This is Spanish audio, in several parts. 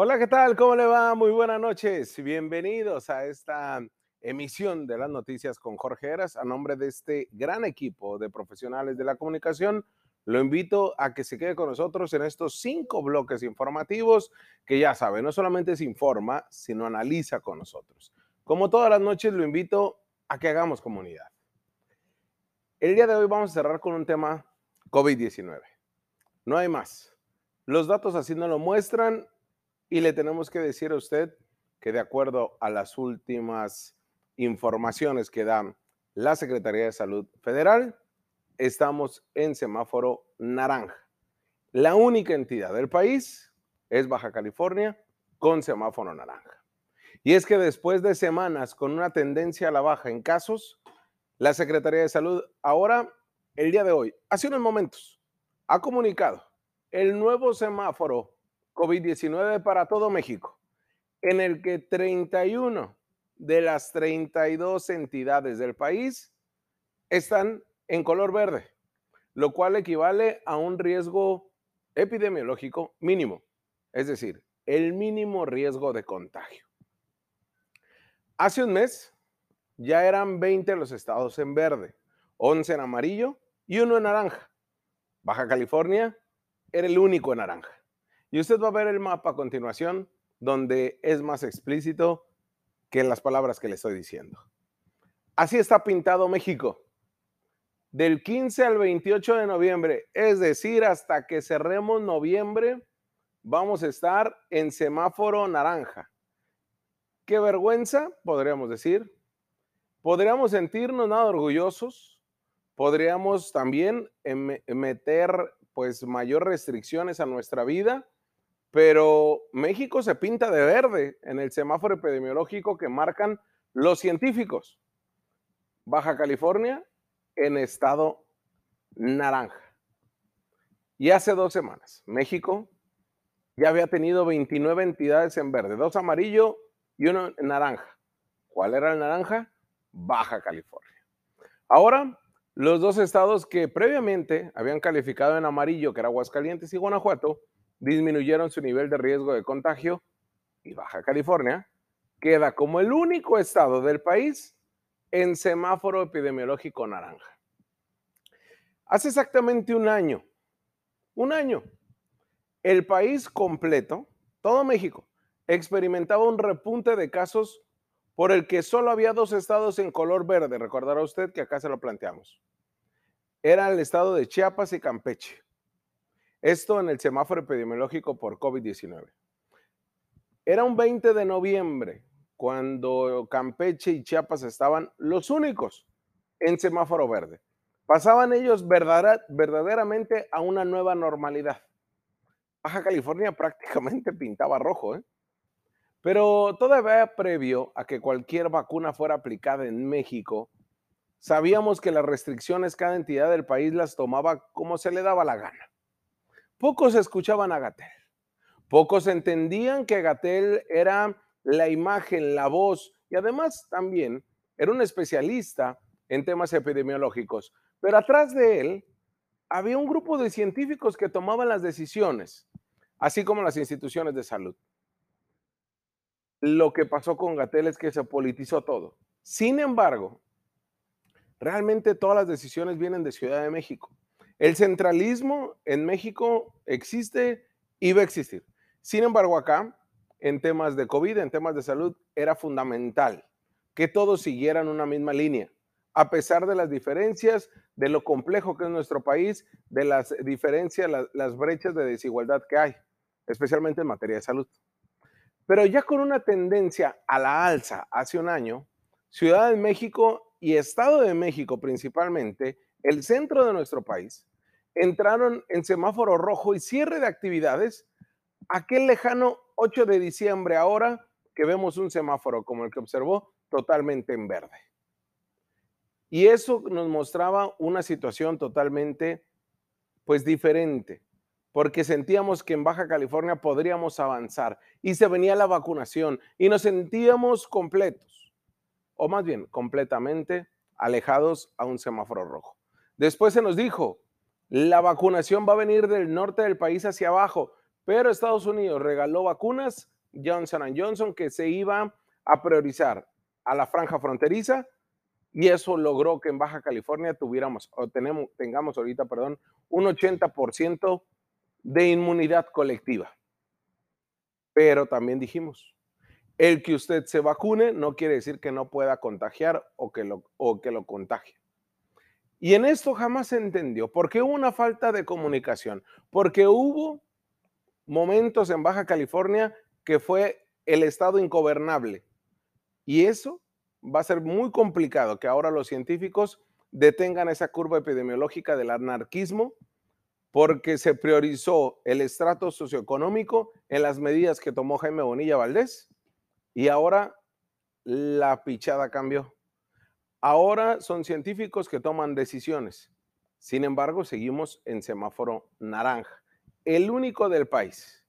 Hola, ¿qué tal? ¿Cómo le va? Muy buenas noches. Bienvenidos a esta emisión de las noticias con Jorge Heras. A nombre de este gran equipo de profesionales de la comunicación, lo invito a que se quede con nosotros en estos cinco bloques informativos que ya sabe, no solamente se informa, sino analiza con nosotros. Como todas las noches, lo invito a que hagamos comunidad. El día de hoy vamos a cerrar con un tema COVID-19. No hay más. Los datos así no lo muestran y le tenemos que decir a usted que de acuerdo a las últimas informaciones que dan la Secretaría de Salud Federal, estamos en semáforo naranja. La única entidad del país es Baja California con semáforo naranja. Y es que después de semanas con una tendencia a la baja en casos, la Secretaría de Salud ahora, el día de hoy, hace unos momentos, ha comunicado el nuevo semáforo COVID-19 para todo México, en el que 31 de las 32 entidades del país están en color verde, lo cual equivale a un riesgo epidemiológico mínimo, es decir, el mínimo riesgo de contagio. Hace un mes ya eran 20 los estados en verde, 11 en amarillo y uno en naranja. Baja California era el único en naranja. Y usted va a ver el mapa a continuación, donde es más explícito que las palabras que le estoy diciendo. Así está pintado México del 15 al 28 de noviembre, es decir, hasta que cerremos noviembre, vamos a estar en semáforo naranja. Qué vergüenza, podríamos decir. Podríamos sentirnos nada orgullosos. Podríamos también meter pues mayor restricciones a nuestra vida, pero México se pinta de verde en el semáforo epidemiológico que marcan los científicos. Baja California en estado naranja. Y hace dos semanas, México ya había tenido 29 entidades en verde, dos amarillo y uno en naranja. ¿Cuál era el naranja? Baja California. Ahora, los dos estados que previamente habían calificado en amarillo, que era Aguascalientes y Guanajuato, disminuyeron su nivel de riesgo de contagio y Baja California queda como el único estado del país en semáforo epidemiológico naranja. Hace exactamente un año, un año, el país completo, todo México, experimentaba un repunte de casos por el que solo había dos estados en color verde. Recordará usted que acá se lo planteamos. Era el estado de Chiapas y Campeche. Esto en el semáforo epidemiológico por COVID-19. Era un 20 de noviembre cuando Campeche y Chiapas estaban los únicos en semáforo verde. Pasaban ellos verdaderamente a una nueva normalidad. Baja California prácticamente pintaba rojo, ¿eh? Pero todavía previo a que cualquier vacuna fuera aplicada en México, sabíamos que las restricciones cada entidad del país las tomaba como se le daba la gana. Pocos escuchaban a Gatel. Pocos entendían que Gatel era la imagen, la voz y además también era un especialista en temas epidemiológicos. Pero atrás de él había un grupo de científicos que tomaban las decisiones, así como las instituciones de salud. Lo que pasó con Gatel es que se politizó todo. Sin embargo, realmente todas las decisiones vienen de Ciudad de México. El centralismo en México existe va a existir. Sin embargo, acá en temas de COVID, en temas de salud, era fundamental que todos siguieran una misma línea, a pesar de las diferencias, de lo complejo que es nuestro país, de las diferencias, las, brechas de desigualdad que hay, especialmente en materia de salud. Pero ya con una tendencia a la alza hace un año, Ciudad de México y Estado de México principalmente, el centro de nuestro país, entraron en semáforo rojo y cierre de actividades aquel lejano 8 de diciembre ahora que vemos un semáforo como el que observó totalmente en verde. Y eso nos mostraba una situación totalmente pues diferente, porque sentíamos que en Baja California podríamos avanzar y se venía la vacunación y nos sentíamos completos, o más bien completamente alejados a un semáforo rojo. Después se nos dijo, la vacunación va a venir del norte del país hacia abajo, pero Estados Unidos regaló vacunas Johnson Johnson que se iba a priorizar a la franja fronteriza y eso logró que en Baja California tuviéramos o tenemos, tengamos ahorita, perdón, un 80% de inmunidad colectiva. Pero también dijimos, el que usted se vacune no quiere decir que no pueda contagiar o que lo, o que lo contagie. Y en esto jamás se entendió, porque hubo una falta de comunicación, porque hubo momentos en Baja California que fue el estado ingobernable. Y eso va a ser muy complicado que ahora los científicos detengan esa curva epidemiológica del anarquismo porque se priorizó el estrato socioeconómico en las medidas que tomó Jaime Bonilla Valdés y ahora la pichada cambió. Ahora son científicos que toman decisiones. Sin embargo, seguimos en semáforo naranja, el único del país.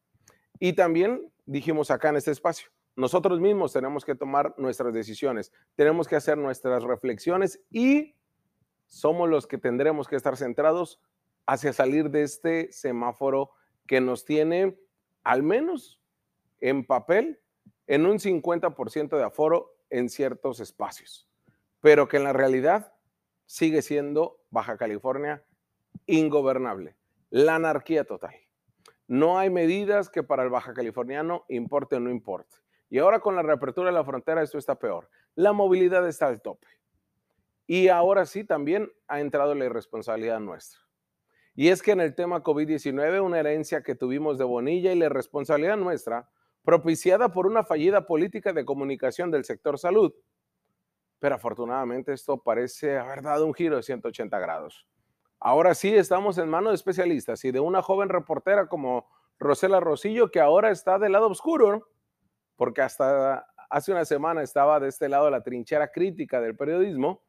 Y también dijimos acá en este espacio, nosotros mismos tenemos que tomar nuestras decisiones, tenemos que hacer nuestras reflexiones y somos los que tendremos que estar centrados hacia salir de este semáforo que nos tiene, al menos en papel, en un 50% de aforo en ciertos espacios, pero que en la realidad sigue siendo Baja California ingobernable, la anarquía total. No hay medidas que para el baja californiano importe o no importe. Y ahora con la reapertura de la frontera esto está peor. La movilidad está al tope. Y ahora sí también ha entrado la irresponsabilidad nuestra. Y es que en el tema COVID-19, una herencia que tuvimos de Bonilla y la irresponsabilidad nuestra, propiciada por una fallida política de comunicación del sector salud. Pero afortunadamente esto parece haber dado un giro de 180 grados. Ahora sí estamos en manos de especialistas y de una joven reportera como Rosela Rosillo, que ahora está del lado oscuro, porque hasta hace una semana estaba de este lado de la trinchera crítica del periodismo,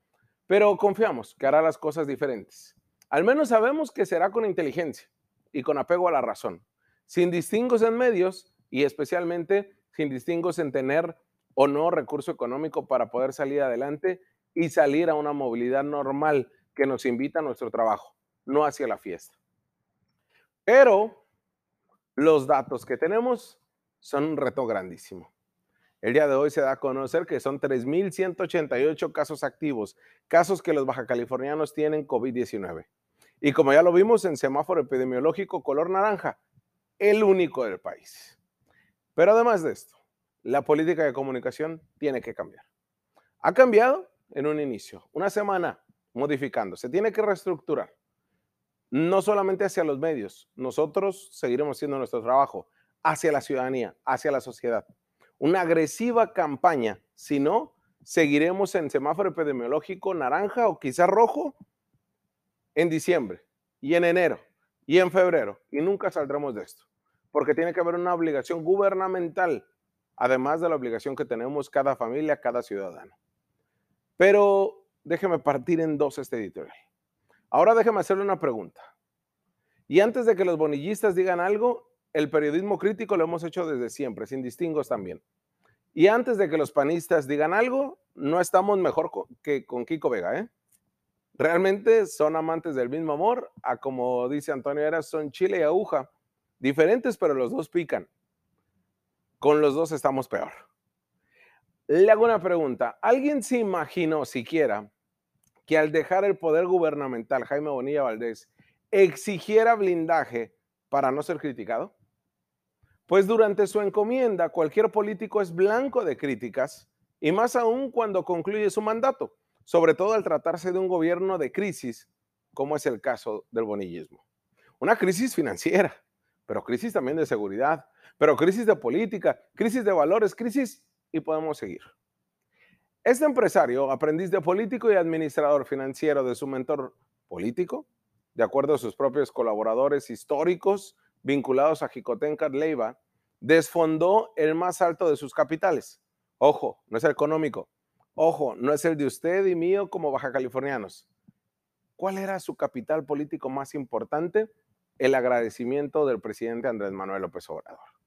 pero confiamos que hará las cosas diferentes. Al menos sabemos que será con inteligencia y con apego a la razón, sin distingos en medios y especialmente sin distingos en tener o no recurso económico para poder salir adelante y salir a una movilidad normal que nos invita a nuestro trabajo, no hacia la fiesta. Pero los datos que tenemos son un reto grandísimo. El día de hoy se da a conocer que son 3.188 casos activos, casos que los bajacalifornianos tienen COVID-19. Y como ya lo vimos en semáforo epidemiológico color naranja, el único del país. Pero además de esto, la política de comunicación tiene que cambiar. Ha cambiado en un inicio. Una semana modificando, se tiene que reestructurar. No solamente hacia los medios, nosotros seguiremos haciendo nuestro trabajo hacia la ciudadanía, hacia la sociedad. Una agresiva campaña, si no, seguiremos en semáforo epidemiológico naranja o quizás rojo en diciembre y en enero y en febrero y nunca saldremos de esto, porque tiene que haber una obligación gubernamental, además de la obligación que tenemos cada familia, cada ciudadano. Pero déjeme partir en dos este editorial. Ahora déjeme hacerle una pregunta. Y antes de que los bonillistas digan algo, el periodismo crítico lo hemos hecho desde siempre, sin distingos también. Y antes de que los panistas digan algo, no estamos mejor que con Kiko Vega, ¿eh? Realmente son amantes del mismo amor, a como dice Antonio Eras, son chile y aguja, diferentes, pero los dos pican. Con los dos estamos peor. Le hago una pregunta. ¿Alguien se imaginó siquiera que al dejar el poder gubernamental, Jaime Bonilla Valdés, exigiera blindaje para no ser criticado? Pues durante su encomienda, cualquier político es blanco de críticas, y más aún cuando concluye su mandato, sobre todo al tratarse de un gobierno de crisis, como es el caso del bonillismo. Una crisis financiera, pero crisis también de seguridad, pero crisis de política, crisis de valores, crisis y podemos seguir. Este empresario, aprendiz de político y administrador financiero de su mentor político, de acuerdo a sus propios colaboradores históricos vinculados a Jicotenca Leiva, desfondó el más alto de sus capitales. Ojo, no es el económico. Ojo, no es el de usted y mío como baja californianos. ¿Cuál era su capital político más importante? El agradecimiento del presidente Andrés Manuel López Obrador.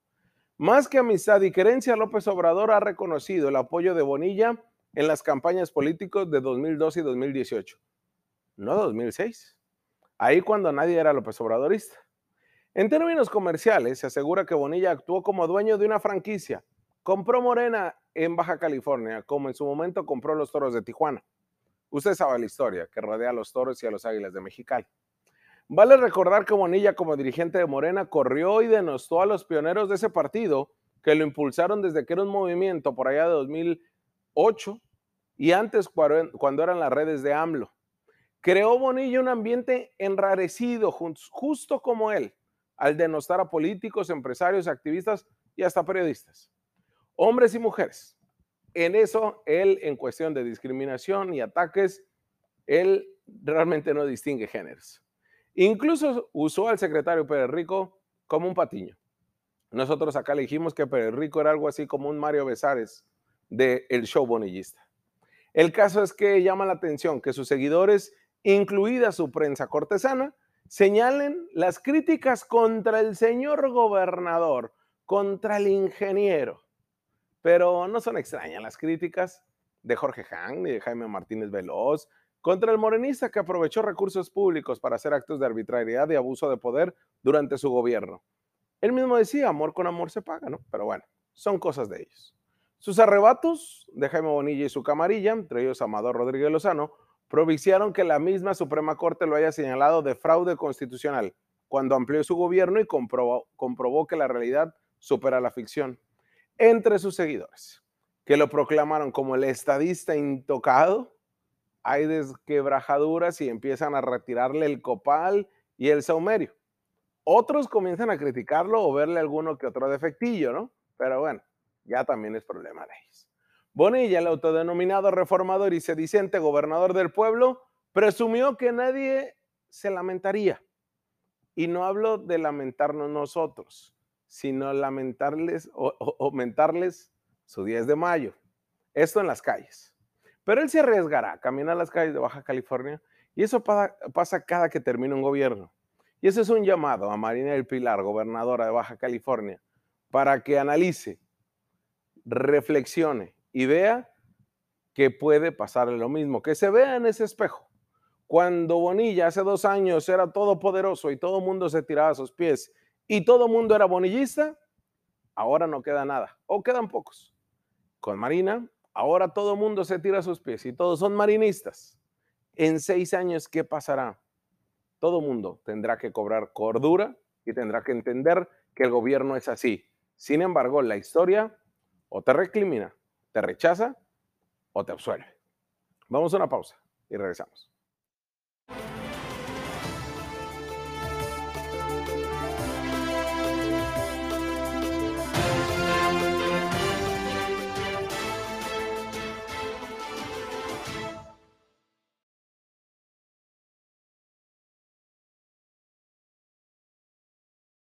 Más que amistad y querencia, López Obrador ha reconocido el apoyo de Bonilla en las campañas políticas de 2012 y 2018, no 2006. Ahí cuando nadie era López Obradorista. En términos comerciales, se asegura que Bonilla actuó como dueño de una franquicia. Compró Morena en Baja California, como en su momento compró los toros de Tijuana. Usted sabe la historia que rodea a los toros y a los águilas de Mexicali. Vale recordar que Bonilla, como dirigente de Morena, corrió y denostó a los pioneros de ese partido que lo impulsaron desde que era un movimiento por allá de 2008 y antes cuando eran las redes de AMLO. Creó Bonilla un ambiente enrarecido, justo como él, al denostar a políticos, empresarios, activistas y hasta periodistas, hombres y mujeres. En eso, él, en cuestión de discriminación y ataques, él realmente no distingue géneros. Incluso usó al secretario Pérez Rico como un patiño. Nosotros acá le dijimos que Pérez Rico era algo así como un Mario Besares del show bonillista. El caso es que llama la atención que sus seguidores, incluida su prensa cortesana, señalen las críticas contra el señor gobernador, contra el ingeniero. Pero no son extrañas las críticas de Jorge Hang ni de Jaime Martínez Veloz contra el morenista que aprovechó recursos públicos para hacer actos de arbitrariedad y abuso de poder durante su gobierno. Él mismo decía, amor con amor se paga, ¿no? Pero bueno, son cosas de ellos. Sus arrebatos de Jaime Bonilla y su camarilla, entre ellos Amador Rodríguez Lozano, proviciaron que la misma Suprema Corte lo haya señalado de fraude constitucional cuando amplió su gobierno y comprobó que la realidad supera la ficción. Entre sus seguidores, que lo proclamaron como el estadista intocado, hay desquebrajaduras y empiezan a retirarle el copal y el saumerio. Otros comienzan a criticarlo o verle alguno que otro defectillo, ¿no? Pero bueno, ya también es problema de ellos. Bonilla, el autodenominado reformador y sedicente gobernador del pueblo, presumió que nadie se lamentaría. Y no hablo de lamentarnos nosotros, sino lamentarles o, aumentarles su 10 de mayo. Esto en las calles. Pero él se arriesgará a caminar las calles de Baja California y eso pasa cada que termina un gobierno. Y ese es un llamado a Marina del Pilar, gobernadora de Baja California, para que analice, reflexione y vea que puede pasarle lo mismo, que se vea en ese espejo. Cuando Bonilla hace dos años era todopoderoso y todo mundo se tiraba a sus pies y todo mundo era bonillista, ahora no queda nada, o quedan pocos. Con Marina, ahora todo mundo se tira a sus pies y todos son marinistas. En seis años, ¿qué pasará? Todo mundo tendrá que cobrar cordura y tendrá que entender que el gobierno es así. Sin embargo, la historia o te recrimina te rechaza o te absuelve. Vamos a una pausa y regresamos.